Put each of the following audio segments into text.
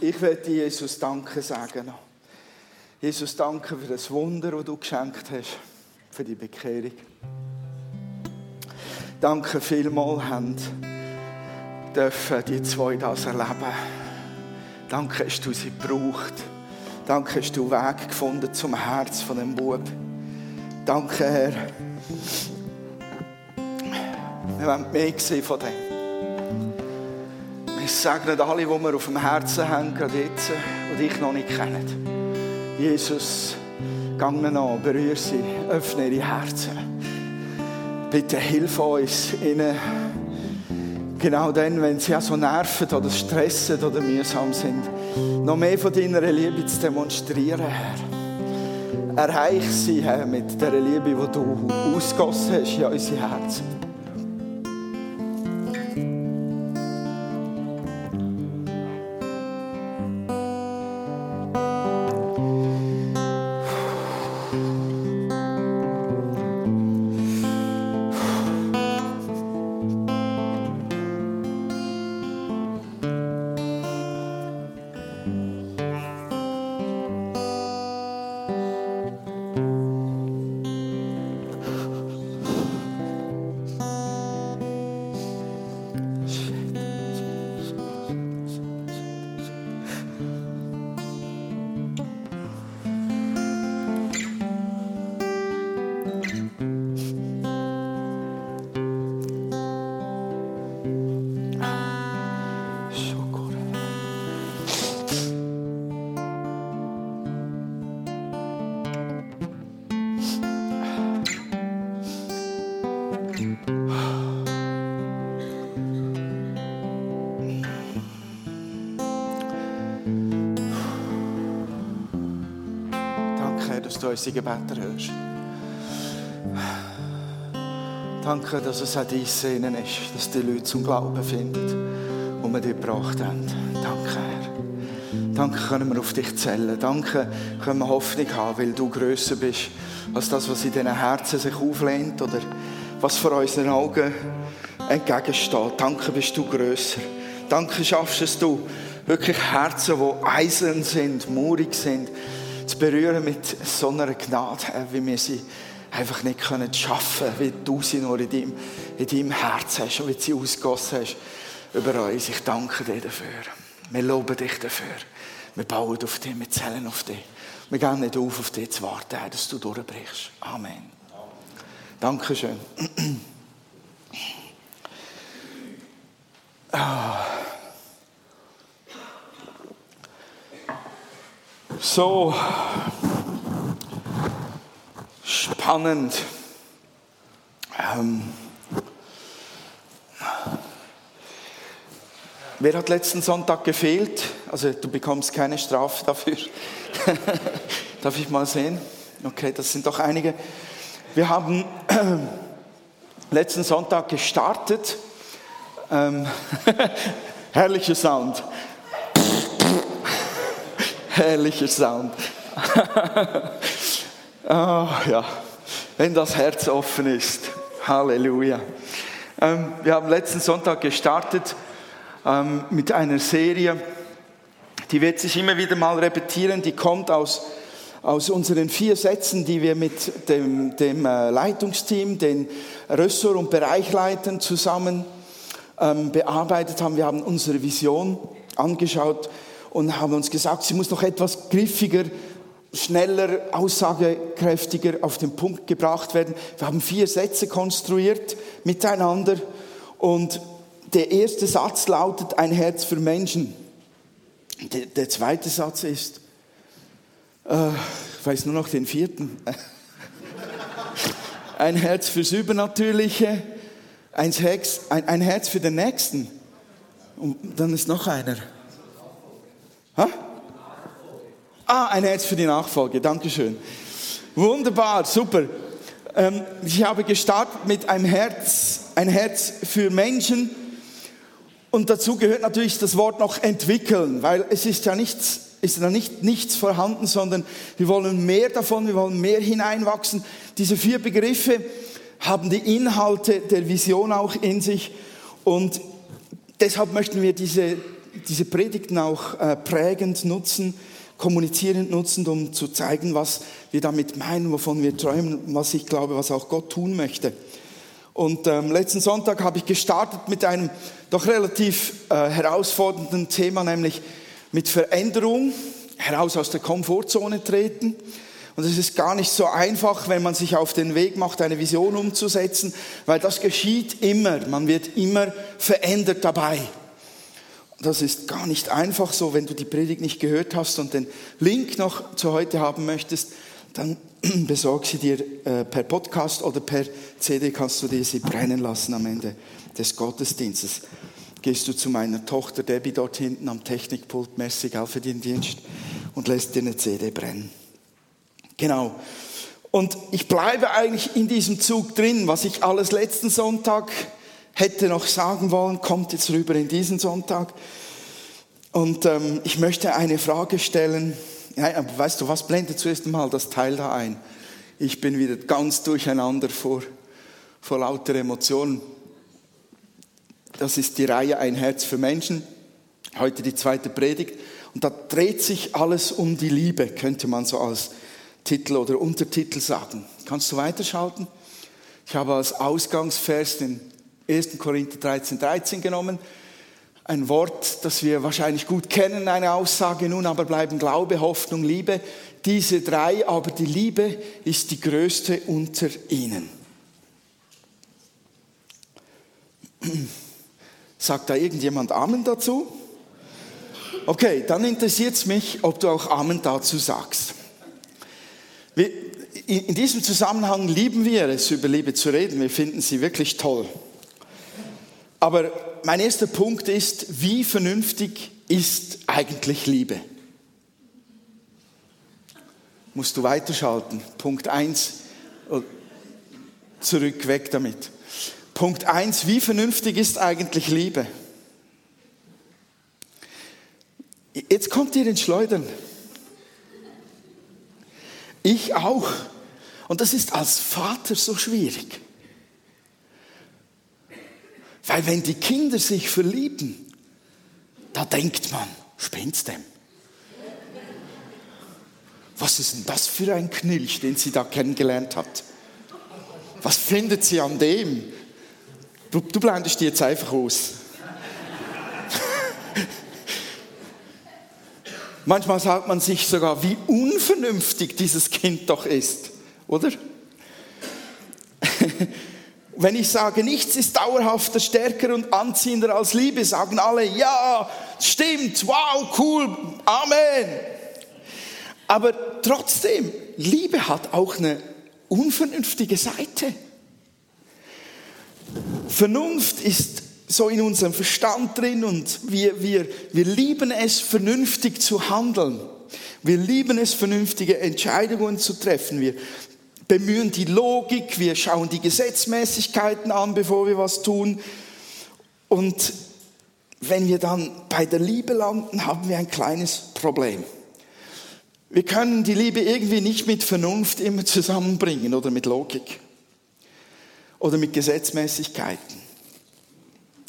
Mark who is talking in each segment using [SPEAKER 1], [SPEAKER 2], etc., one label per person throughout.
[SPEAKER 1] Ich werde Jesus Danke sagen. Jesus, danke für das Wunder, das du geschenkt hast, für die Bekehrung. Danke vielmals, haben dürfen die zwei das erleben. Danke, hast du sie gebraucht. Danke, hast du Weg gefunden zum Herz von dem Bub. Danke, Herr. Wir wollen mehr sehen von dem. Wir segnen alle, die wir auf dem Herzen haben, gerade jetzt, die dich noch nicht kennen. Jesus, gang an, berühre sie, öffne ihre Herzen. Bitte hilf uns, ihnen genau dann, wenn sie auch so nerven oder stressen oder mühsam sind, noch mehr von deiner Liebe zu demonstrieren, Herr. Erreich sie, Herr, mit der Liebe, die du ausgossen hast in unsere Herzen. Du unsere Gebete hörst. Danke, dass es auch dein Sehnen ist, dass die Leute zum Glauben finden, wo wir dich gebracht haben. Danke, Herr. Danke, können wir auf dich zählen. Danke, können wir Hoffnung haben, weil du grösser bist als das, was in diesen Herzen sich auflehnt oder was vor unseren Augen entgegensteht. Danke, bist du grösser. Danke, schaffst es du wirklich Herzen, die eisern sind, murig sind, berühren mit so einer Gnade, wie wir sie einfach nicht können schaffen wie du sie nur in deinem, in deinem Herz hast und wie sie ausgossen hast über uns. Ich danke dir dafür. Wir loben dich dafür. Wir bauen auf dich, wir zählen auf dich. Wir gehen nicht auf, auf dich zu warten, dass du durchbrichst. Amen. Dankeschön. Ah. So spannend. Ähm, wer hat letzten Sonntag gefehlt? Also du bekommst keine Strafe dafür. Darf ich mal sehen? Okay, das sind doch einige. Wir haben letzten Sonntag gestartet. Ähm, herrlicher Sound. Herrlicher Sound. oh, ja, wenn das Herz offen ist. Halleluja. Ähm, wir haben letzten Sonntag gestartet ähm, mit einer Serie, die wird sich immer wieder mal repetieren. Die kommt aus, aus unseren vier Sätzen, die wir mit dem, dem äh, Leitungsteam, den Ressort- und Bereichleitern zusammen ähm, bearbeitet haben. Wir haben unsere Vision angeschaut und haben uns gesagt, sie muss noch etwas griffiger, schneller, aussagekräftiger auf den Punkt gebracht werden. Wir haben vier Sätze konstruiert miteinander und der erste Satz lautet ein Herz für Menschen. Der, der zweite Satz ist, äh, ich weiß nur noch den vierten, ein Herz fürs Übernatürliche, ein Herz, ein, ein Herz für den Nächsten. Und dann ist noch einer. Ha? Ah, ein Herz für die Nachfolge. Dankeschön. Wunderbar, super. Ähm, ich habe gestartet mit einem Herz, ein Herz für Menschen. Und dazu gehört natürlich das Wort noch entwickeln, weil es ist ja nichts, ist ja nicht nichts vorhanden, sondern wir wollen mehr davon, wir wollen mehr hineinwachsen. Diese vier Begriffe haben die Inhalte der Vision auch in sich und deshalb möchten wir diese diese Predigten auch äh, prägend nutzen, kommunizierend nutzen, um zu zeigen, was wir damit meinen, wovon wir träumen, was ich glaube, was auch Gott tun möchte. Und ähm, letzten Sonntag habe ich gestartet mit einem doch relativ äh, herausfordernden Thema, nämlich mit Veränderung, heraus aus der Komfortzone treten. Und es ist gar nicht so einfach, wenn man sich auf den Weg macht, eine Vision umzusetzen, weil das geschieht immer. Man wird immer verändert dabei. Das ist gar nicht einfach so, wenn du die Predigt nicht gehört hast und den Link noch zu heute haben möchtest, dann besorg sie dir äh, per Podcast oder per CD, kannst du dir sie brennen lassen am Ende des Gottesdienstes. Gehst du zu meiner Tochter Debbie dort hinten am Technikpult, merci für den Dienst und lässt dir eine CD brennen. Genau. Und ich bleibe eigentlich in diesem Zug drin, was ich alles letzten Sonntag hätte noch sagen wollen, kommt jetzt rüber in diesen Sonntag. Und ähm, ich möchte eine Frage stellen, ja, weißt du, was blendet zuerst einmal das Teil da ein? Ich bin wieder ganz durcheinander vor, vor lauter Emotionen. Das ist die Reihe Ein Herz für Menschen. Heute die zweite Predigt. Und da dreht sich alles um die Liebe, könnte man so als Titel oder Untertitel sagen. Kannst du weiterschalten? Ich habe als Ausgangsvers den 1. Korinther 13, 13 genommen ein Wort, das wir wahrscheinlich gut kennen, eine Aussage, nun aber bleiben Glaube, Hoffnung, Liebe. Diese drei, aber die Liebe ist die größte unter ihnen. Sagt da irgendjemand Amen dazu? Okay, dann interessiert es mich, ob du auch Amen dazu sagst. in diesem Zusammenhang lieben wir es, über Liebe zu reden. Wir finden sie wirklich toll. Aber mein erster Punkt ist, wie vernünftig ist eigentlich Liebe? Musst du weiterschalten. Punkt 1, zurück, weg damit. Punkt 1, wie vernünftig ist eigentlich Liebe? Jetzt kommt ihr ins Schleudern. Ich auch. Und das ist als Vater so schwierig. Weil wenn die Kinder sich verlieben, da denkt man, spinnt's dem? Was ist denn das für ein Knilch, den sie da kennengelernt hat? Was findet sie an dem? Du, du blendest die jetzt einfach aus. Manchmal sagt man sich sogar, wie unvernünftig dieses Kind doch ist, oder? Wenn ich sage, nichts ist dauerhafter, stärker und anziehender als Liebe, sagen alle, ja, stimmt, wow, cool, Amen. Aber trotzdem, Liebe hat auch eine unvernünftige Seite. Vernunft ist so in unserem Verstand drin und wir, wir, wir lieben es, vernünftig zu handeln. Wir lieben es, vernünftige Entscheidungen zu treffen. Wir bemühen die Logik, wir schauen die Gesetzmäßigkeiten an, bevor wir was tun. Und wenn wir dann bei der Liebe landen, haben wir ein kleines Problem. Wir können die Liebe irgendwie nicht mit Vernunft immer zusammenbringen oder mit Logik oder mit Gesetzmäßigkeiten.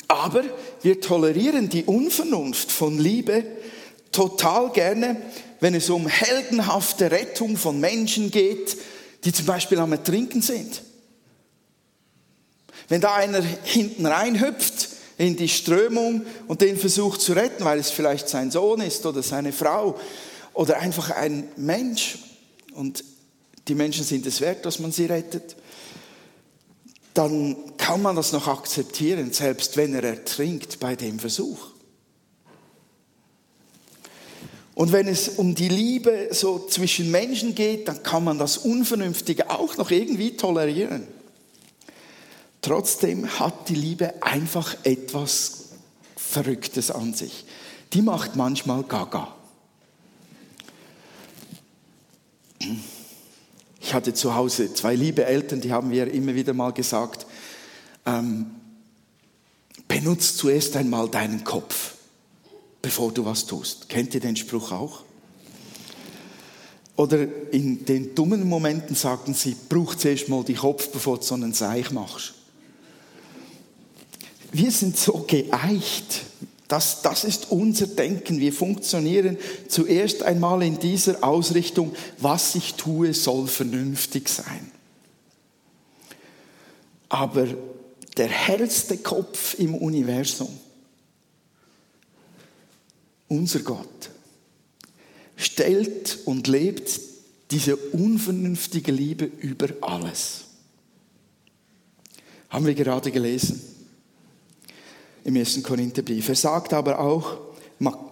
[SPEAKER 1] Aber wir tolerieren die Unvernunft von Liebe total gerne, wenn es um heldenhafte Rettung von Menschen geht, die zum Beispiel am Ertrinken sind. Wenn da einer hinten reinhüpft in die Strömung und den versucht zu retten, weil es vielleicht sein Sohn ist oder seine Frau oder einfach ein Mensch und die Menschen sind es wert, dass man sie rettet, dann kann man das noch akzeptieren, selbst wenn er ertrinkt bei dem Versuch. Und wenn es um die Liebe so zwischen Menschen geht, dann kann man das Unvernünftige auch noch irgendwie tolerieren. Trotzdem hat die Liebe einfach etwas Verrücktes an sich. Die macht manchmal Gaga. Ich hatte zu Hause zwei liebe Eltern, die haben mir immer wieder mal gesagt, ähm, benutzt zuerst einmal deinen Kopf bevor du was tust. Kennt ihr den Spruch auch? Oder in den dummen Momenten sagen sie, brauch zuerst mal die Kopf, bevor du so einen Seich machst. Wir sind so geeicht Das, das ist unser Denken. Wir funktionieren zuerst einmal in dieser Ausrichtung, was ich tue, soll vernünftig sein. Aber der hellste Kopf im Universum, unser Gott, stellt und lebt diese unvernünftige Liebe über alles. Haben wir gerade gelesen im 1. Korintherbrief. Er sagt aber auch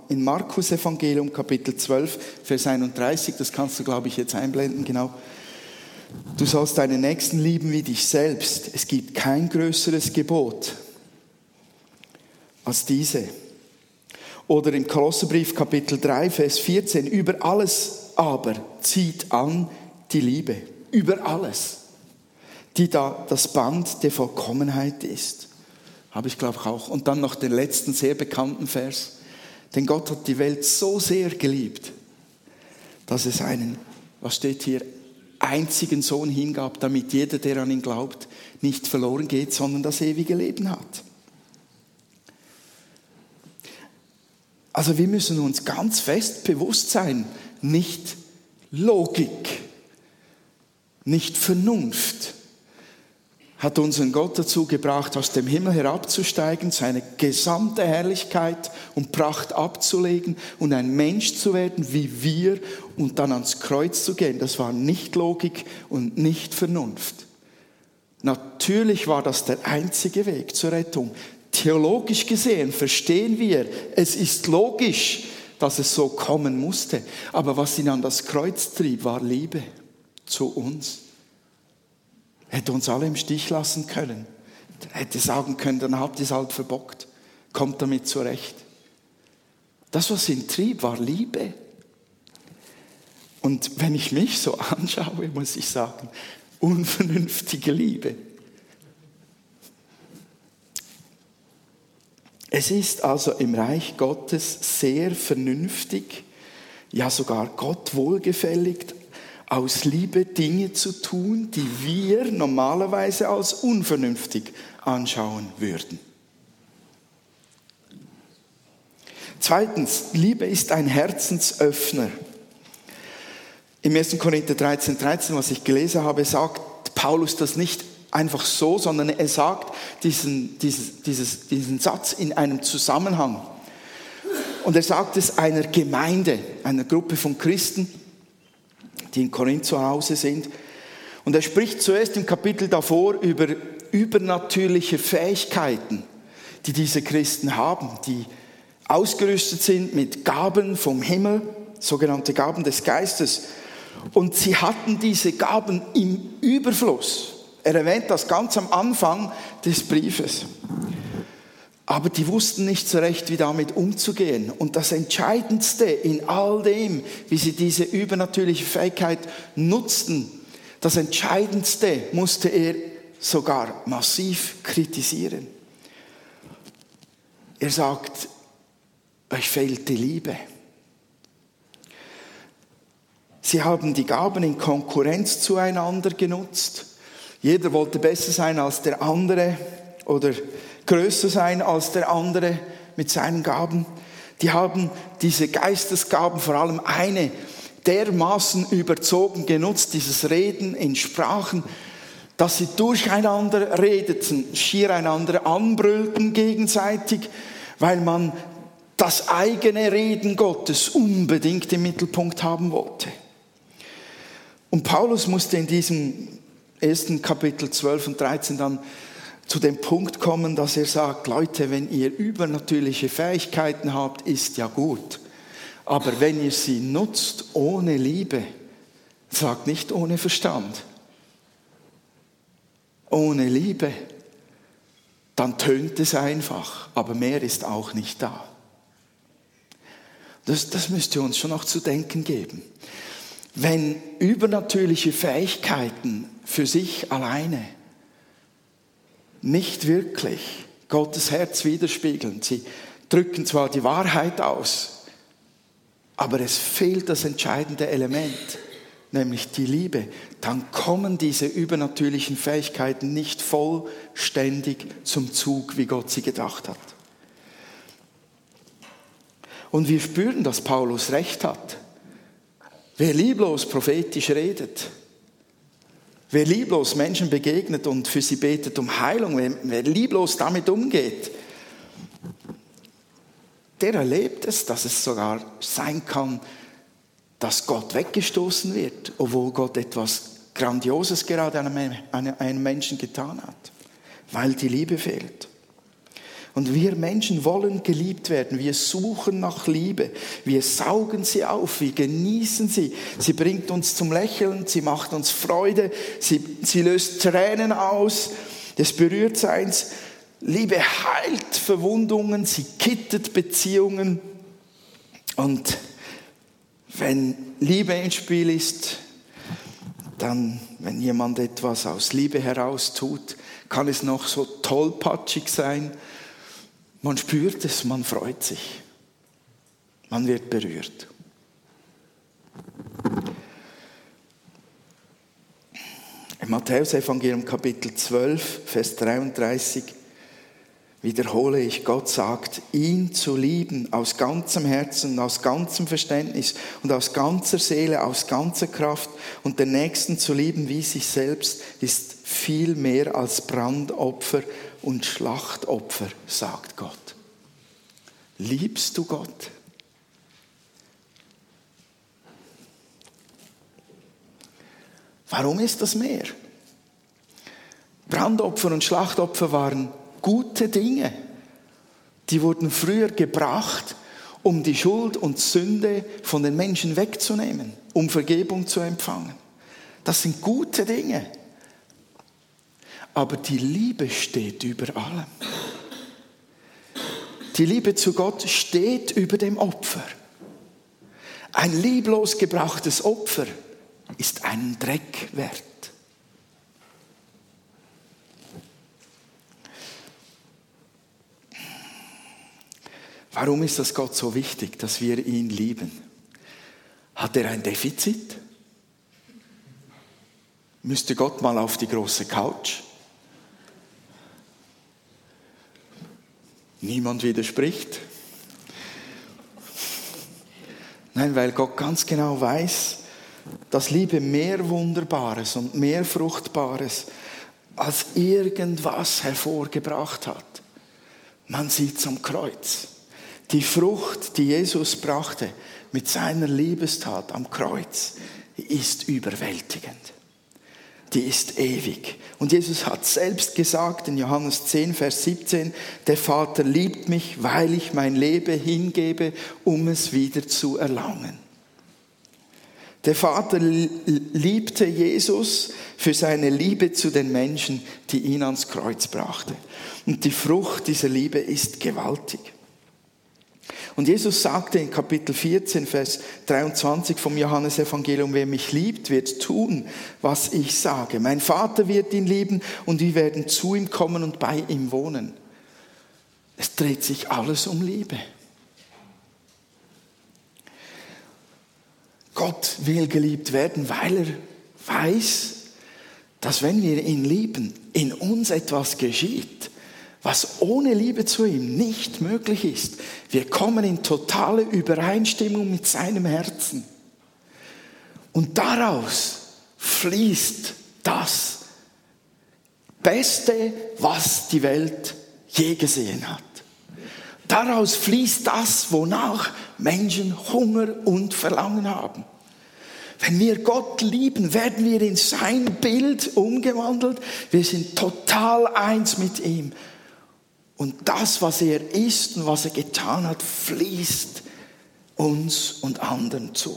[SPEAKER 1] in Markus Evangelium Kapitel 12, Vers 31, das kannst du glaube ich jetzt einblenden, genau. Du sollst deinen Nächsten lieben wie dich selbst. Es gibt kein größeres Gebot als diese. Oder im Kolosserbrief Kapitel 3, Vers 14, über alles aber zieht an die Liebe. Über alles. Die da das Band der Vollkommenheit ist. Habe ich glaube ich auch. Und dann noch den letzten sehr bekannten Vers. Denn Gott hat die Welt so sehr geliebt, dass es einen, was steht hier, einzigen Sohn hingab, damit jeder, der an ihn glaubt, nicht verloren geht, sondern das ewige Leben hat. Also wir müssen uns ganz fest bewusst sein, nicht Logik, nicht Vernunft hat unseren Gott dazu gebracht, aus dem Himmel herabzusteigen, seine gesamte Herrlichkeit und Pracht abzulegen und ein Mensch zu werden wie wir und dann ans Kreuz zu gehen. Das war nicht Logik und nicht Vernunft. Natürlich war das der einzige Weg zur Rettung. Theologisch gesehen verstehen wir, es ist logisch, dass es so kommen musste. Aber was ihn an das Kreuz trieb, war Liebe zu uns. Hätte uns alle im Stich lassen können. Hätte sagen können, dann habt ihr es halt verbockt. Kommt damit zurecht. Das, was ihn trieb, war Liebe. Und wenn ich mich so anschaue, muss ich sagen, unvernünftige Liebe. Es ist also im Reich Gottes sehr vernünftig, ja sogar Gott wohlgefällig, aus Liebe Dinge zu tun, die wir normalerweise als unvernünftig anschauen würden. Zweitens, Liebe ist ein Herzensöffner. Im 1. Korinther 13, 13, was ich gelesen habe, sagt Paulus das nicht einfach so, sondern er sagt diesen, dieses, dieses, diesen Satz in einem Zusammenhang. Und er sagt es einer Gemeinde, einer Gruppe von Christen, die in Korinth zu Hause sind. Und er spricht zuerst im Kapitel davor über übernatürliche Fähigkeiten, die diese Christen haben, die ausgerüstet sind mit Gaben vom Himmel, sogenannte Gaben des Geistes. Und sie hatten diese Gaben im Überfluss. Er erwähnt das ganz am Anfang des Briefes. Aber die wussten nicht so recht, wie damit umzugehen. Und das Entscheidendste in all dem, wie sie diese übernatürliche Fähigkeit nutzten, das Entscheidendste musste er sogar massiv kritisieren. Er sagt, euch fehlt die Liebe. Sie haben die Gaben in Konkurrenz zueinander genutzt. Jeder wollte besser sein als der andere oder größer sein als der andere mit seinen Gaben. Die haben diese Geistesgaben, vor allem eine, dermaßen überzogen genutzt, dieses Reden in Sprachen, dass sie durcheinander redeten, schier einander anbrüllten gegenseitig, weil man das eigene Reden Gottes unbedingt im Mittelpunkt haben wollte. Und Paulus musste in diesem ersten Kapitel 12 und 13 dann zu dem Punkt kommen, dass er sagt, Leute, wenn ihr übernatürliche Fähigkeiten habt, ist ja gut. Aber wenn ihr sie nutzt ohne Liebe, sagt nicht ohne Verstand, ohne Liebe, dann tönt es einfach, aber mehr ist auch nicht da. Das, das müsste uns schon noch zu denken geben. Wenn übernatürliche Fähigkeiten für sich alleine nicht wirklich Gottes Herz widerspiegeln, sie drücken zwar die Wahrheit aus, aber es fehlt das entscheidende Element, nämlich die Liebe, dann kommen diese übernatürlichen Fähigkeiten nicht vollständig zum Zug, wie Gott sie gedacht hat. Und wir spüren, dass Paulus recht hat. Wer lieblos prophetisch redet, wer lieblos Menschen begegnet und für sie betet um Heilung, wer, wer lieblos damit umgeht, der erlebt es, dass es sogar sein kann, dass Gott weggestoßen wird, obwohl Gott etwas Grandioses gerade einem, einem Menschen getan hat, weil die Liebe fehlt. Und wir Menschen wollen geliebt werden. Wir suchen nach Liebe. Wir saugen sie auf. Wir genießen sie. Sie bringt uns zum Lächeln. Sie macht uns Freude. Sie, sie löst Tränen aus. Das Berührtseins. Liebe heilt Verwundungen. Sie kittet Beziehungen. Und wenn Liebe ins Spiel ist, dann, wenn jemand etwas aus Liebe heraus tut, kann es noch so tollpatschig sein man spürt es, man freut sich. Man wird berührt. Im Matthäus-Evangelium Kapitel 12, Vers 33 wiederhole ich, Gott sagt, ihn zu lieben aus ganzem Herzen, aus ganzem Verständnis und aus ganzer Seele, aus ganzer Kraft und den Nächsten zu lieben wie sich selbst, ist viel mehr als Brandopfer und Schlachtopfer, sagt Gott. Liebst du Gott? Warum ist das mehr? Brandopfer und Schlachtopfer waren gute Dinge. Die wurden früher gebracht, um die Schuld und Sünde von den Menschen wegzunehmen, um Vergebung zu empfangen. Das sind gute Dinge. Aber die Liebe steht über allem. Die Liebe zu Gott steht über dem Opfer. Ein lieblos gebrachtes Opfer ist einen Dreck wert. Warum ist das Gott so wichtig, dass wir ihn lieben? Hat er ein Defizit? Müsste Gott mal auf die große Couch? Niemand widerspricht. Nein, weil Gott ganz genau weiß, dass Liebe mehr Wunderbares und mehr Fruchtbares als irgendwas hervorgebracht hat. Man sieht zum Kreuz. Die Frucht, die Jesus brachte mit seiner Liebestat am Kreuz, ist überwältigend die ist ewig. Und Jesus hat selbst gesagt in Johannes 10, Vers 17, der Vater liebt mich, weil ich mein Leben hingebe, um es wieder zu erlangen. Der Vater liebte Jesus für seine Liebe zu den Menschen, die ihn ans Kreuz brachte. Und die Frucht dieser Liebe ist gewaltig. Und Jesus sagte in Kapitel 14, Vers 23 vom Johannesevangelium, wer mich liebt, wird tun, was ich sage. Mein Vater wird ihn lieben und wir werden zu ihm kommen und bei ihm wohnen. Es dreht sich alles um Liebe. Gott will geliebt werden, weil er weiß, dass wenn wir ihn lieben, in uns etwas geschieht was ohne Liebe zu ihm nicht möglich ist. Wir kommen in totale Übereinstimmung mit seinem Herzen. Und daraus fließt das Beste, was die Welt je gesehen hat. Daraus fließt das, wonach Menschen Hunger und Verlangen haben. Wenn wir Gott lieben, werden wir in sein Bild umgewandelt. Wir sind total eins mit ihm. Und das, was er ist und was er getan hat, fließt uns und anderen zu.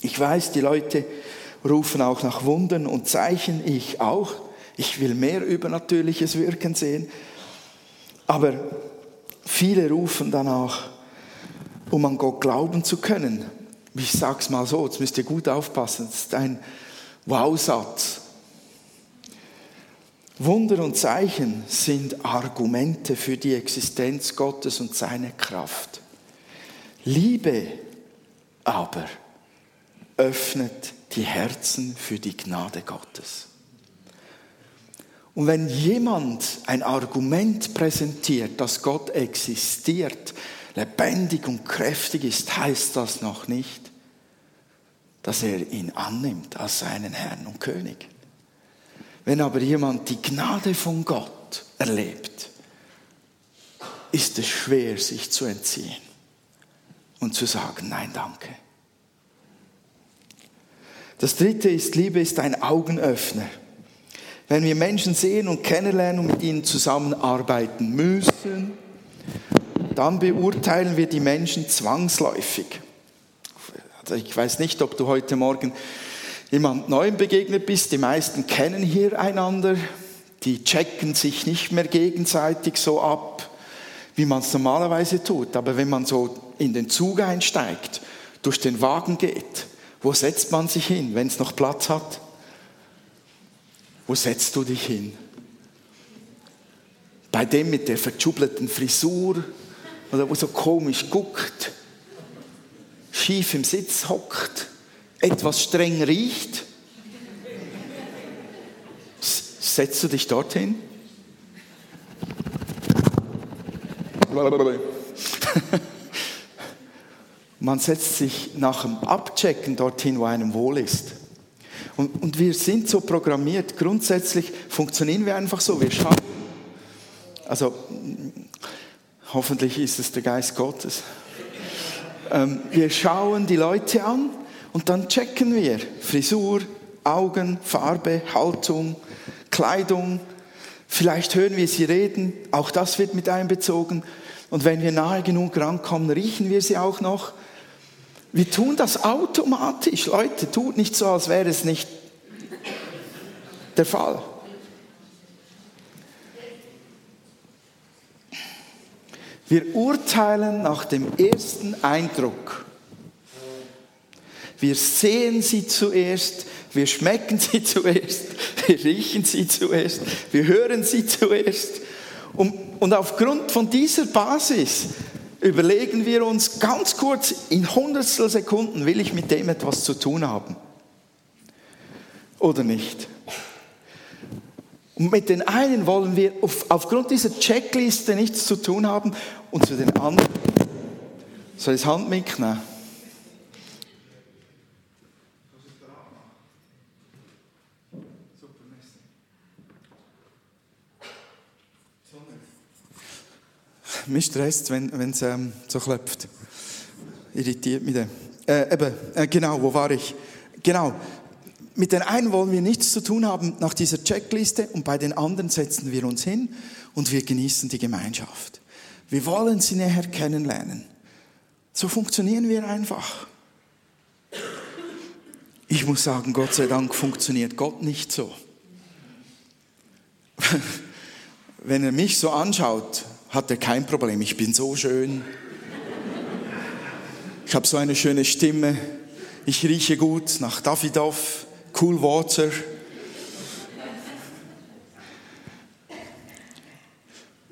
[SPEAKER 1] Ich weiß, die Leute rufen auch nach Wundern und Zeichen, ich auch. Ich will mehr übernatürliches Wirken sehen. Aber viele rufen danach, um an Gott glauben zu können. Ich sage es mal so, jetzt müsst ihr gut aufpassen, das ist ein Wow-Satz. Wunder und Zeichen sind Argumente für die Existenz Gottes und seine Kraft. Liebe aber öffnet die Herzen für die Gnade Gottes. Und wenn jemand ein Argument präsentiert, dass Gott existiert, lebendig und kräftig ist, heißt das noch nicht, dass er ihn annimmt als seinen Herrn und König. Wenn aber jemand die Gnade von Gott erlebt, ist es schwer, sich zu entziehen und zu sagen, nein, danke. Das dritte ist, Liebe ist ein Augenöffner. Wenn wir Menschen sehen und kennenlernen und mit ihnen zusammenarbeiten müssen, dann beurteilen wir die Menschen zwangsläufig. Also ich weiß nicht, ob du heute Morgen jemand Neuem begegnet bist. Die meisten kennen hier einander. Die checken sich nicht mehr gegenseitig so ab, wie man es normalerweise tut. Aber wenn man so in den Zug einsteigt, durch den Wagen geht, wo setzt man sich hin, wenn es noch Platz hat? Wo setzt du dich hin? Bei dem mit der verschubelten Frisur oder wo so komisch guckt, schief im Sitz hockt, etwas streng riecht. Setzt du dich dorthin? Man setzt sich nach dem Abchecken dorthin, wo einem wohl ist. Und, und wir sind so programmiert. Grundsätzlich funktionieren wir einfach so. Wir schauen. Also, hoffentlich ist es der Geist Gottes. Ähm, wir schauen die Leute an und dann checken wir Frisur, Augen, Farbe, Haltung, Kleidung. Vielleicht hören wir sie reden. Auch das wird mit einbezogen. Und wenn wir nahe genug rankommen, riechen wir sie auch noch. Wir tun das automatisch. Leute, tut nicht so, als wäre es nicht der Fall. Wir urteilen nach dem ersten Eindruck. Wir sehen sie zuerst, wir schmecken sie zuerst, wir riechen sie zuerst, wir hören sie zuerst. Und, und aufgrund von dieser Basis überlegen wir uns ganz kurz, in hundertstel Sekunden will ich mit dem etwas zu tun haben. Oder nicht? Und mit den einen wollen wir auf, aufgrund dieser Checkliste nichts zu tun haben und zu den anderen soll ich das Hand mitnehmen? Mich stresst, wenn es ähm, so klopft. Irritiert mich. Äh, eben, äh, genau, wo war ich? Genau. Mit den einen wollen wir nichts zu tun haben nach dieser Checkliste und bei den anderen setzen wir uns hin und wir genießen die Gemeinschaft. Wir wollen sie näher kennenlernen. So funktionieren wir einfach. Ich muss sagen, Gott sei Dank funktioniert Gott nicht so. Wenn er mich so anschaut, hat er kein Problem. Ich bin so schön. Ich habe so eine schöne Stimme. Ich rieche gut nach Davidoff, Cool Water.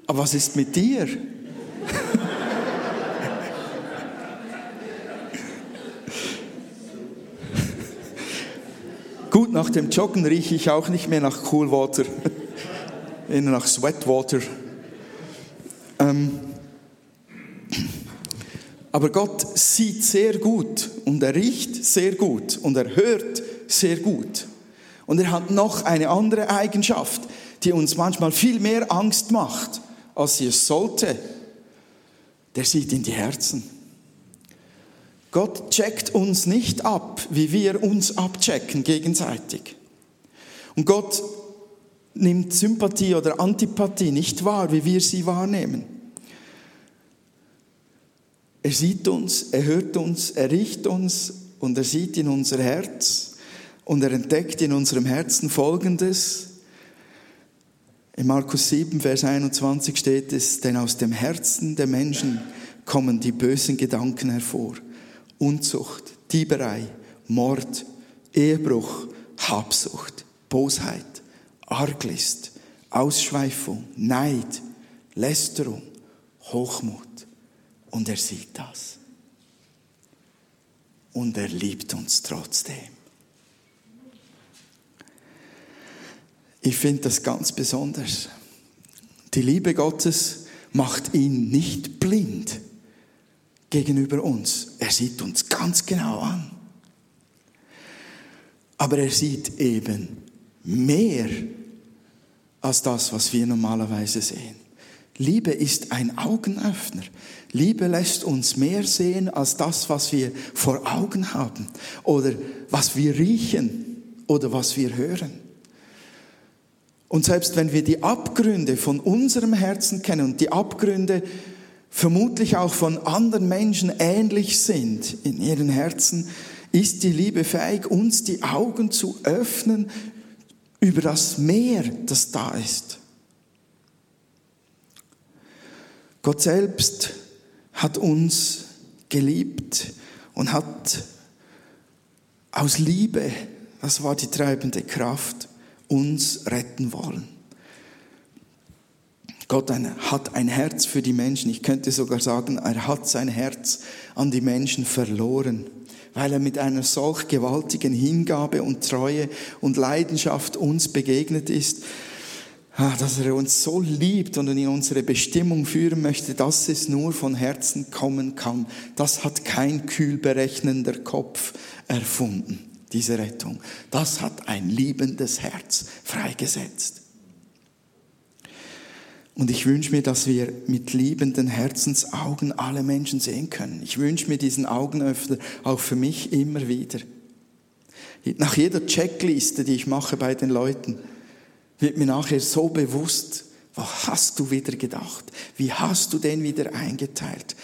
[SPEAKER 1] Aber was ist mit dir? Gut, nach dem Joggen rieche ich auch nicht mehr nach Cool Water, eher nach Sweatwater. Ähm, aber Gott sieht sehr gut und er riecht sehr gut und er hört sehr gut. Und er hat noch eine andere Eigenschaft, die uns manchmal viel mehr Angst macht, als sie es sollte. Der sieht in die Herzen. Gott checkt uns nicht ab, wie wir uns abchecken gegenseitig. Und Gott nimmt Sympathie oder Antipathie nicht wahr, wie wir sie wahrnehmen. Er sieht uns, er hört uns, er riecht uns und er sieht in unser Herz und er entdeckt in unserem Herzen Folgendes. In Markus 7, Vers 21 steht es, denn aus dem Herzen der Menschen kommen die bösen Gedanken hervor. Unzucht, Dieberei, Mord, Ehebruch, Habsucht, Bosheit, Arglist, Ausschweifung, Neid, Lästerung, Hochmut. Und er sieht das. Und er liebt uns trotzdem. Ich finde das ganz besonders. Die Liebe Gottes macht ihn nicht blind gegenüber uns. Er sieht uns ganz genau an. Aber er sieht eben mehr als das, was wir normalerweise sehen. Liebe ist ein Augenöffner. Liebe lässt uns mehr sehen als das, was wir vor Augen haben oder was wir riechen oder was wir hören. Und selbst wenn wir die Abgründe von unserem Herzen kennen und die Abgründe vermutlich auch von anderen Menschen ähnlich sind in ihren Herzen, ist die Liebe fähig, uns die Augen zu öffnen über das Meer, das da ist. Gott selbst hat uns geliebt und hat aus Liebe, das war die treibende Kraft, uns retten wollen. Gott hat ein Herz für die Menschen. Ich könnte sogar sagen, er hat sein Herz an die Menschen verloren, weil er mit einer solch gewaltigen Hingabe und Treue und Leidenschaft uns begegnet ist, dass er uns so liebt und in unsere Bestimmung führen möchte, dass es nur von Herzen kommen kann. Das hat kein kühl berechnender Kopf erfunden, diese Rettung. Das hat ein liebendes Herz freigesetzt. Und ich wünsche mir, dass wir mit liebenden Herzensaugen alle Menschen sehen können. Ich wünsche mir diesen Augenöffner auch für mich immer wieder. Nach jeder Checkliste, die ich mache bei den Leuten, wird mir nachher so bewusst, was hast du wieder gedacht? Wie hast du den wieder eingeteilt?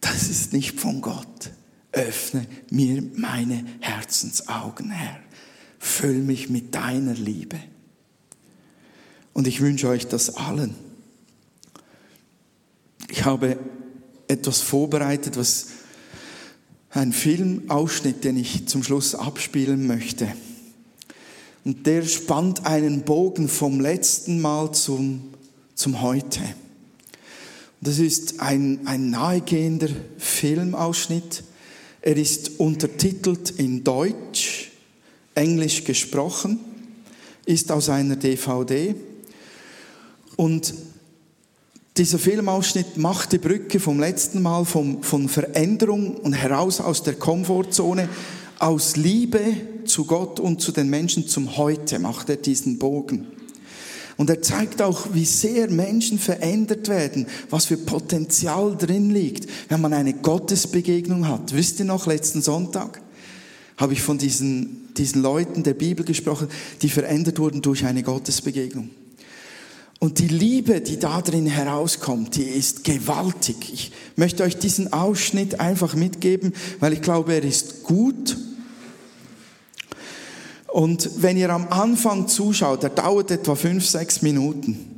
[SPEAKER 1] Das ist nicht von Gott. Öffne mir meine Herzensaugen, Herr. Füll mich mit deiner Liebe. Und ich wünsche euch das allen. Ich habe etwas vorbereitet, was ein Filmausschnitt, den ich zum Schluss abspielen möchte. Und der spannt einen Bogen vom letzten Mal zum, zum Heute. Das ist ein, ein nahegehender Filmausschnitt. Er ist untertitelt in Deutsch, Englisch gesprochen, ist aus einer DVD und dieser Filmausschnitt macht die Brücke vom letzten Mal vom, von Veränderung und heraus aus der Komfortzone, aus Liebe zu Gott und zu den Menschen zum Heute macht er diesen Bogen. Und er zeigt auch, wie sehr Menschen verändert werden, was für Potenzial drin liegt, wenn man eine Gottesbegegnung hat. Wisst ihr noch, letzten Sonntag habe ich von diesen, diesen Leuten der Bibel gesprochen, die verändert wurden durch eine Gottesbegegnung. Und die Liebe, die da drin herauskommt, die ist gewaltig. Ich möchte euch diesen Ausschnitt einfach mitgeben, weil ich glaube, er ist gut. Und wenn ihr am Anfang zuschaut, der dauert etwa fünf, sechs Minuten.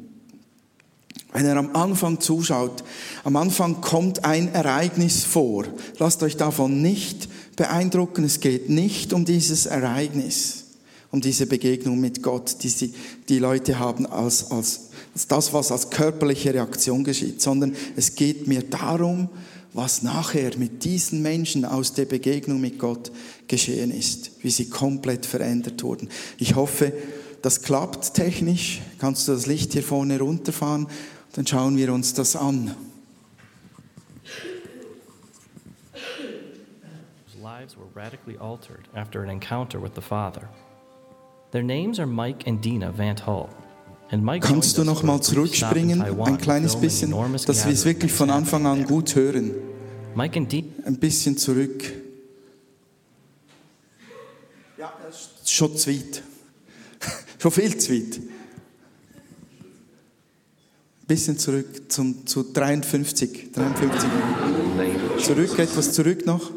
[SPEAKER 1] Wenn ihr am Anfang zuschaut, am Anfang kommt ein Ereignis vor. Lasst euch davon nicht beeindrucken. Es geht nicht um dieses Ereignis, um diese Begegnung mit Gott, die sie, die Leute haben als, als das, was als körperliche Reaktion geschieht, sondern es geht mir darum, was nachher mit diesen Menschen aus der Begegnung mit Gott geschehen ist, wie sie komplett verändert wurden. Ich hoffe, das klappt technisch. Kannst du das Licht hier vorne runterfahren? Dann schauen wir uns das an.
[SPEAKER 2] Lives were radically altered after an encounter with the Father. Their names are Mike and Dina Van Hull.
[SPEAKER 1] Kannst du noch mal zurückspringen, ein kleines bisschen, dass wir es wirklich von Anfang an gut hören? Ein bisschen zurück. Ja, das ist schon zu weit. schon viel zu weit. Ein bisschen zurück zum, zu 53. 53. Zurück, etwas zurück noch.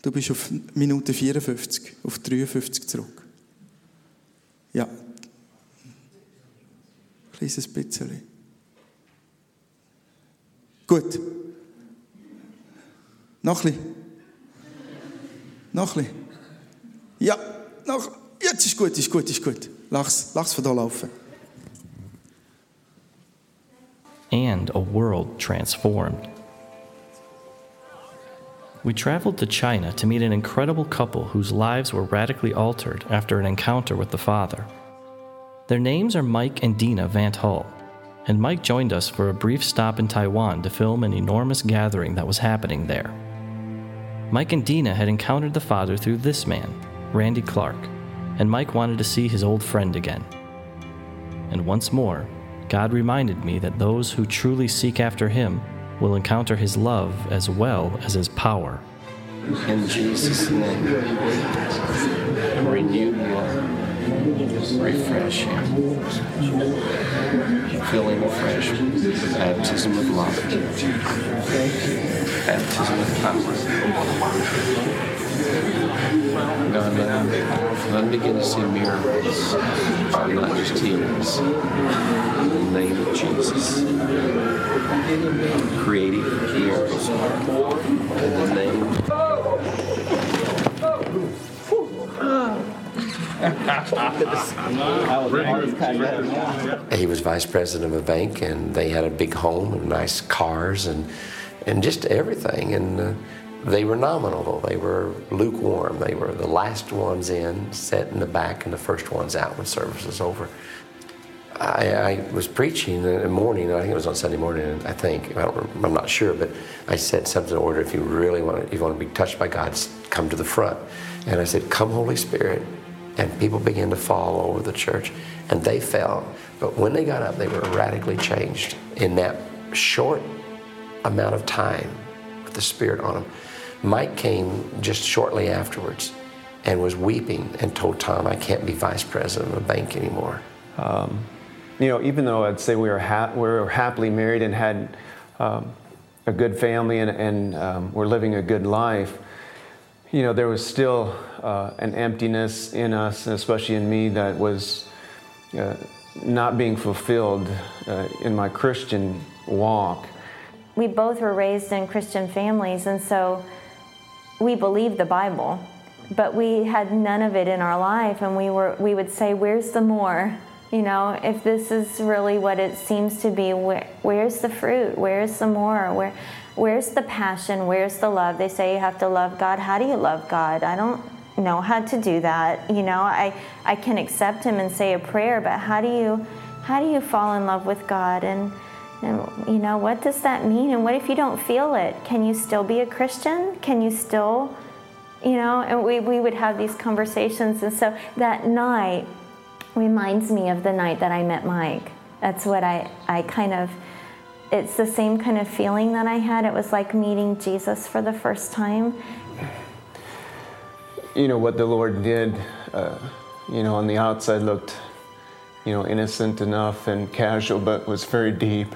[SPEAKER 1] Du bist auf Minute 54, auf 53 zurück. Ja, kleines bisschen. Gut. Noch ein bisschen. Noch ein bisschen. Ja, noch. Jetzt ist gut, ist gut, ist gut. Lach's, lach's von da laufen.
[SPEAKER 2] And a world transformed. We traveled to China to meet an incredible couple whose lives were radically altered after an encounter with the Father. Their names are Mike and Dina Vant Hull, and Mike joined us for a brief stop in Taiwan to film an enormous gathering that was happening there. Mike and Dina had encountered the Father through this man, Randy Clark, and Mike wanted to see his old friend again. And once more, God reminded me that those who truly seek after Him will encounter His love as well as His power.
[SPEAKER 3] In Jesus' name, renew your refresh him. Fill him afresh baptism of love, baptism of power. God, let let him begin to see miracles, not just healings. In the name of Jesus. Creative miracles, in the name
[SPEAKER 4] He was vice president of a bank, and they had a big home and nice cars and and just everything. And uh, they were nominal. Though. They were lukewarm. They were the last ones in, sat in the back, and the first ones out when service was over. I, I was preaching in the morning. I think it was on Sunday morning. I think I I'm not sure, but I said something in order. If you really want to, if you want to be touched by God, come to the front. And I said, "Come, Holy Spirit." And people began to fall over the church, and they fell. But when they got up, they were radically changed in that short amount of time with the Spirit on them. Mike came just shortly afterwards and was weeping and told Tom, I can't be vice president of a bank anymore.
[SPEAKER 5] Um, you know, even though I'd say we were, ha- we were happily married and had um, a good family and, and um, were living a good life, you know, there was still uh, an emptiness in us, especially in me, that was uh, not being fulfilled uh, in my Christian walk.
[SPEAKER 6] We both were raised in Christian families, and so we believed the Bible, but we had none of it in our life, and we were we would say, "Where's the more?" You know, if this is really what it seems to be, where, where's the fruit? Where's the more? Where, where's the passion? Where's the love? They say you have to love God. How do you love God? I don't know how to do that. You know, I I can accept Him and say a prayer, but how do you how do you fall in love with God? And and you know, what does that mean? And what if you don't feel it? Can you still be a Christian? Can you still, you know? And we we would have these conversations, and so that night reminds me of the night that I met Mike. That's what I, I kind of, it's the same kind of feeling that I had. It was like meeting Jesus for the first time.
[SPEAKER 5] You know, what the Lord did, uh, you know, on the outside looked, you know, innocent enough and casual, but was very deep.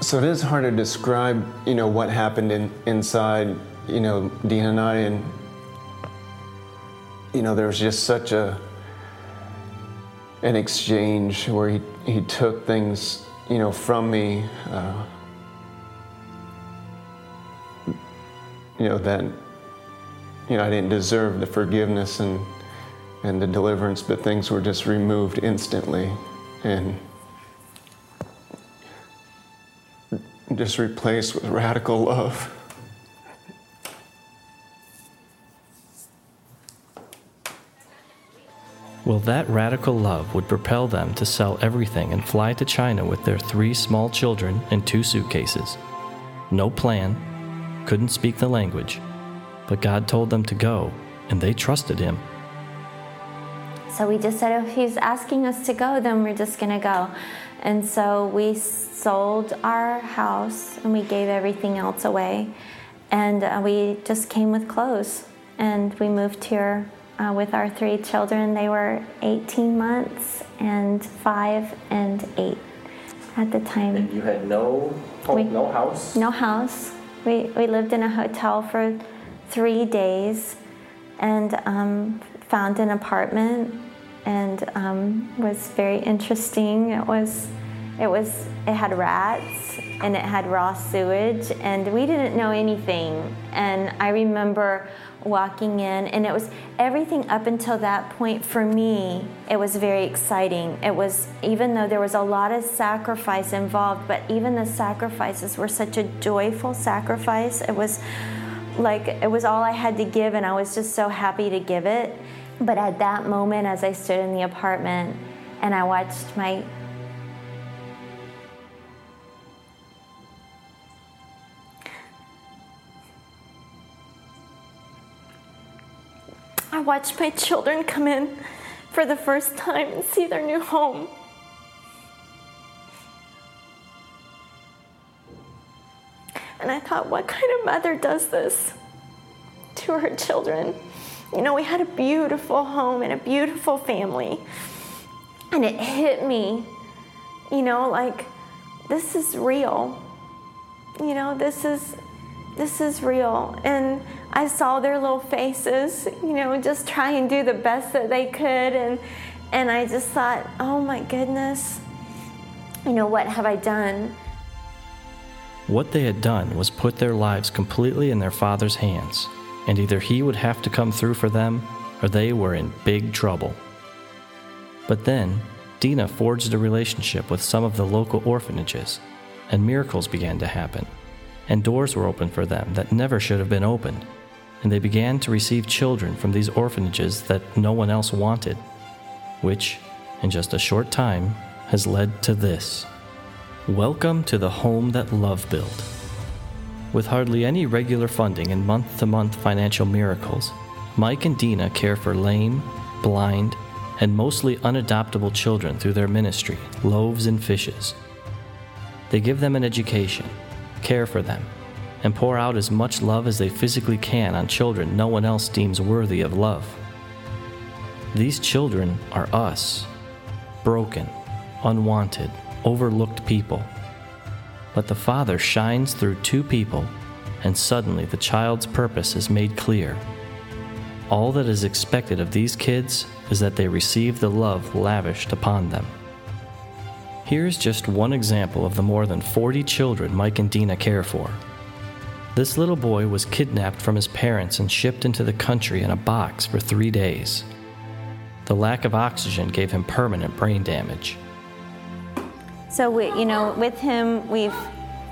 [SPEAKER 5] So it is hard to describe, you know, what happened in, inside, you know, Dean and I, and you know, there was just such a an exchange where he he took things, you know, from me, uh, you know, that you know I didn't deserve the forgiveness and and the deliverance, but things were just removed instantly, and just replaced with radical love.
[SPEAKER 2] Well, that radical love would propel them to sell everything and fly to China with their three small children and two suitcases. No plan, couldn't speak the language, but God told them to go, and they trusted Him.
[SPEAKER 6] So we just said, if He's asking us to go, then we're just going to go. And so we sold our house and we gave everything else away. And uh, we just came with clothes. And we moved here uh, with our three children. They were 18 months and five and eight at the time.
[SPEAKER 2] And you had no home,
[SPEAKER 6] We-
[SPEAKER 2] no house?
[SPEAKER 6] No house. We, we lived in a hotel for three days and um, found an apartment and um, was very interesting. It was, it was, it had rats and it had raw sewage and we didn't know anything. And I remember walking in and it was everything up until that point for me it was very exciting it was even though there was a lot of sacrifice involved but even the sacrifices were such a joyful sacrifice it was like it was all I had to give, and I was just so happy to give it. But at that moment, as I stood in the apartment and I watched my I watched my children come in for the first time and see their new home. And I thought, what kind of mother does this to her children? You know, we had a beautiful home and a beautiful family. And it hit me, you know, like this is real. You know, this is this is real. And I saw their little faces, you know, just try and do the best that they could and and I just thought, "Oh my goodness. You know, what have I done?"
[SPEAKER 2] What they had done was put their lives completely in their father's hands, and either he would have to come through for them or they were in big trouble. But then, Dina forged a relationship with some of the local orphanages, and miracles began to happen, and doors were opened for them that never should have been opened, and they began to receive children from these orphanages that no one else wanted, which, in just a short time, has led to this. Welcome to the home that love built. With hardly any regular funding and month to month financial miracles, Mike and Dina care for lame, blind, and mostly unadoptable children through their ministry, Loaves and Fishes. They give them an education, care for them, and pour out as much love as they physically can on children no one else deems worthy of love. These children are us broken, unwanted, overlooked people. But the Father shines through two people, and suddenly the child's purpose is made clear. All that is expected of these kids is that they receive the love lavished upon them. Here's just one example of the more than 40 children Mike and Dina care for. This little boy was kidnapped from his parents and shipped into the country in a box for three days. The lack of oxygen gave him permanent brain damage.
[SPEAKER 6] So we, you know, with him, we've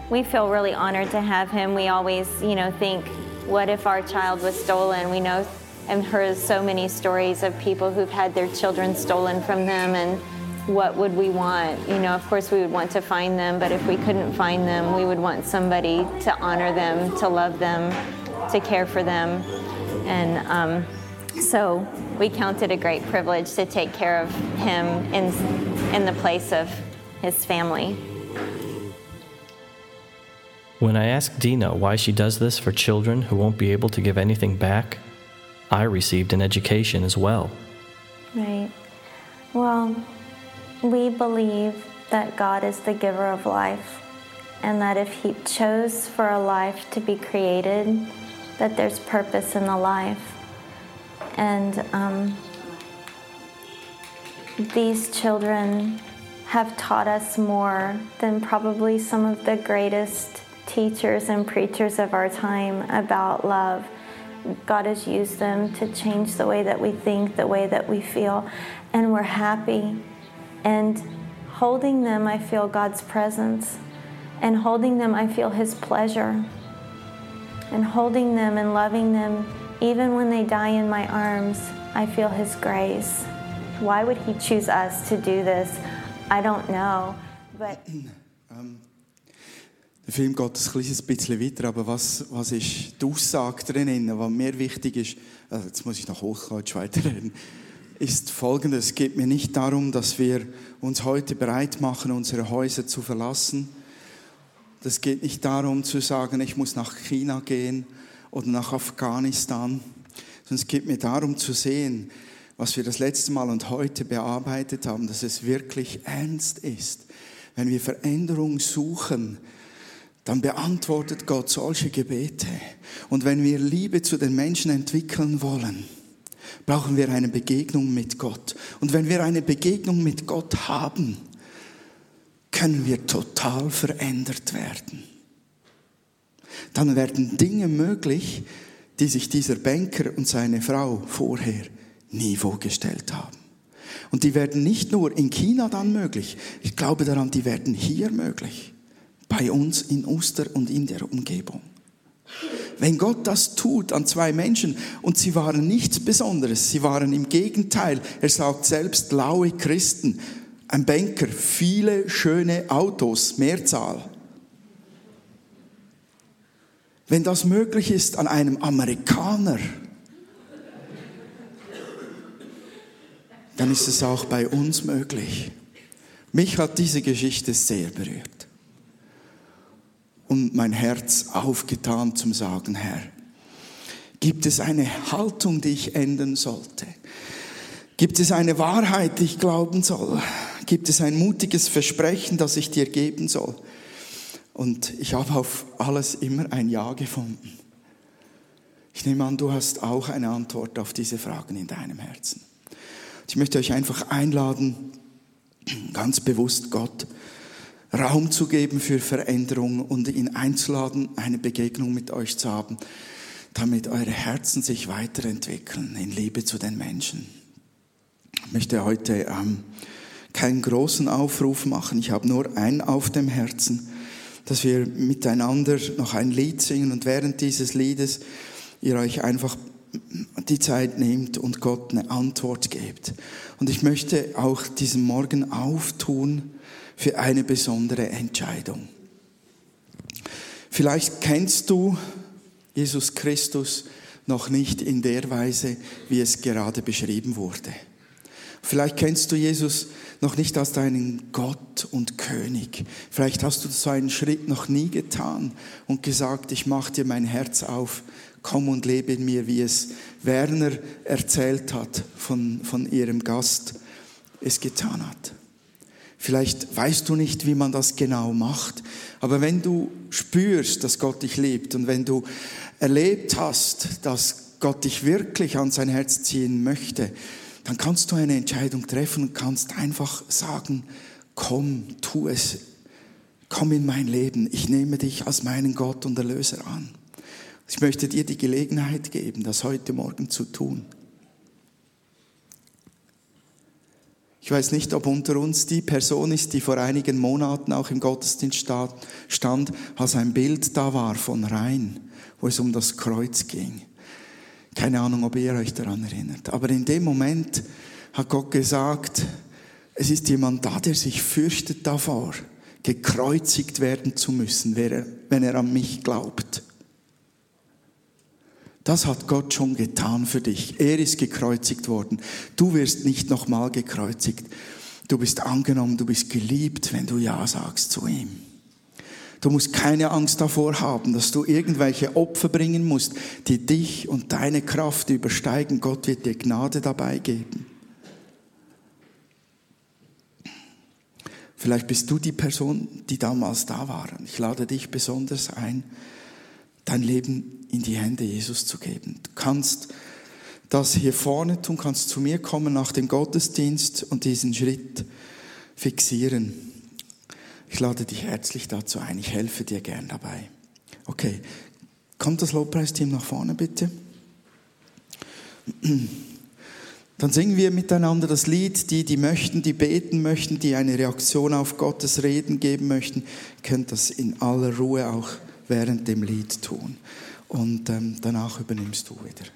[SPEAKER 6] we feel really honored to have him. We always, you know, think, what if our child was stolen? We know and heard so many stories of people who've had their children stolen from them and what would we want? You know, of course we would want to find them, but if we couldn't find them, we would want somebody to honor them, to love them, to care for them. And um, so we count it a great privilege to take care of him in, in the place of his family.
[SPEAKER 2] When I asked Dina why she does this for children who won't be able to give anything back, I received an education as well.
[SPEAKER 6] Right. Well, we believe that God is the giver of life, and that if He chose for a life to be created, that there's purpose in the life. And um, these children have taught us more than probably some of the greatest teachers and preachers of our time about love. God has used them to change the way that we think, the way that we feel, and we're happy. And holding them, I feel God's presence. And holding them, I feel His pleasure. And holding them and loving them, even when they die in my arms, I feel His grace. Why would He choose us to do this? I don't know. But um,
[SPEAKER 1] Der Film geht ein kleines bisschen weiter, aber was, was ist die Aussage drin, was mir wichtig ist, also jetzt muss ich nach Hochdeutsch weiterreden, ist folgendes. Es geht mir nicht darum, dass wir uns heute bereit machen, unsere Häuser zu verlassen. Es geht nicht darum zu sagen, ich muss nach China gehen oder nach Afghanistan, sondern es geht mir darum zu sehen, was wir das letzte Mal und heute bearbeitet haben, dass es wirklich ernst ist. Wenn wir Veränderung suchen, dann beantwortet Gott solche Gebete. Und wenn wir Liebe zu den Menschen entwickeln wollen, brauchen wir eine Begegnung mit Gott. Und wenn wir eine Begegnung mit Gott haben, können wir total verändert werden. Dann werden Dinge möglich, die sich dieser Banker und seine Frau vorher nie vorgestellt haben. Und die werden nicht nur in China dann möglich, ich glaube daran, die werden hier möglich bei uns in Oster und in der Umgebung. Wenn Gott das tut an zwei Menschen und sie waren nichts Besonderes, sie waren im Gegenteil, er sagt selbst laue Christen, ein Banker, viele schöne Autos, Mehrzahl. Wenn das möglich ist an einem Amerikaner, dann ist es auch bei uns möglich. Mich hat diese Geschichte sehr berührt und mein Herz aufgetan zum Sagen, Herr, gibt es eine Haltung, die ich ändern sollte? Gibt es eine Wahrheit, die ich glauben soll? Gibt es ein mutiges Versprechen, das ich dir geben soll? Und ich habe auf alles immer ein Ja gefunden. Ich nehme an, du hast auch eine Antwort auf diese Fragen in deinem Herzen. Ich möchte euch einfach einladen, ganz bewusst Gott Raum zu geben für Veränderung und ihn einzuladen, eine Begegnung mit euch zu haben, damit eure Herzen sich weiterentwickeln in Liebe zu den Menschen. Ich möchte heute ähm, keinen großen Aufruf machen, ich habe nur einen auf dem Herzen dass wir miteinander noch ein Lied singen und während dieses Liedes ihr euch einfach die Zeit nehmt und Gott eine Antwort gebt. Und ich möchte auch diesen Morgen auftun für eine besondere Entscheidung. Vielleicht kennst du Jesus Christus noch nicht in der Weise, wie es gerade beschrieben wurde. Vielleicht kennst du Jesus noch nicht als deinen Gott und König. Vielleicht hast du so einen Schritt noch nie getan und gesagt, ich mache dir mein Herz auf, komm und lebe in mir, wie es Werner erzählt hat von, von ihrem Gast es getan hat. Vielleicht weißt du nicht, wie man das genau macht, aber wenn du spürst, dass Gott dich liebt und wenn du erlebt hast, dass Gott dich wirklich an sein Herz ziehen möchte, dann kannst du eine Entscheidung treffen und kannst einfach sagen, komm, tu es, komm in mein Leben, ich nehme dich als meinen Gott und Erlöser an. Ich möchte dir die Gelegenheit geben, das heute Morgen zu tun. Ich weiß nicht, ob unter uns die Person ist, die vor einigen Monaten auch im Gottesdienst stand, als ein Bild da war von Rhein, wo es um das Kreuz ging. Keine Ahnung, ob ihr euch daran erinnert. Aber in dem Moment hat Gott gesagt, es ist jemand da, der sich fürchtet davor, gekreuzigt werden zu müssen, wenn er an mich glaubt. Das hat Gott schon getan für dich. Er ist gekreuzigt worden. Du wirst nicht nochmal gekreuzigt. Du bist angenommen, du bist geliebt, wenn du Ja sagst zu ihm. Du musst keine Angst davor haben, dass du irgendwelche Opfer bringen musst, die dich und deine Kraft übersteigen. Gott wird dir Gnade dabei geben. Vielleicht bist du die Person, die damals da war. Ich lade dich besonders ein, dein Leben in die Hände Jesus zu geben. Du kannst das hier vorne tun, kannst zu mir kommen nach dem Gottesdienst und diesen Schritt fixieren. Ich lade dich herzlich dazu ein. Ich helfe dir gern dabei. Okay, kommt das Lobpreisteam nach vorne bitte? Dann singen wir miteinander das Lied. Die, die möchten, die beten möchten, die eine Reaktion auf Gottes Reden geben möchten, könnt das in aller Ruhe auch während dem Lied tun. Und ähm, danach übernimmst du wieder.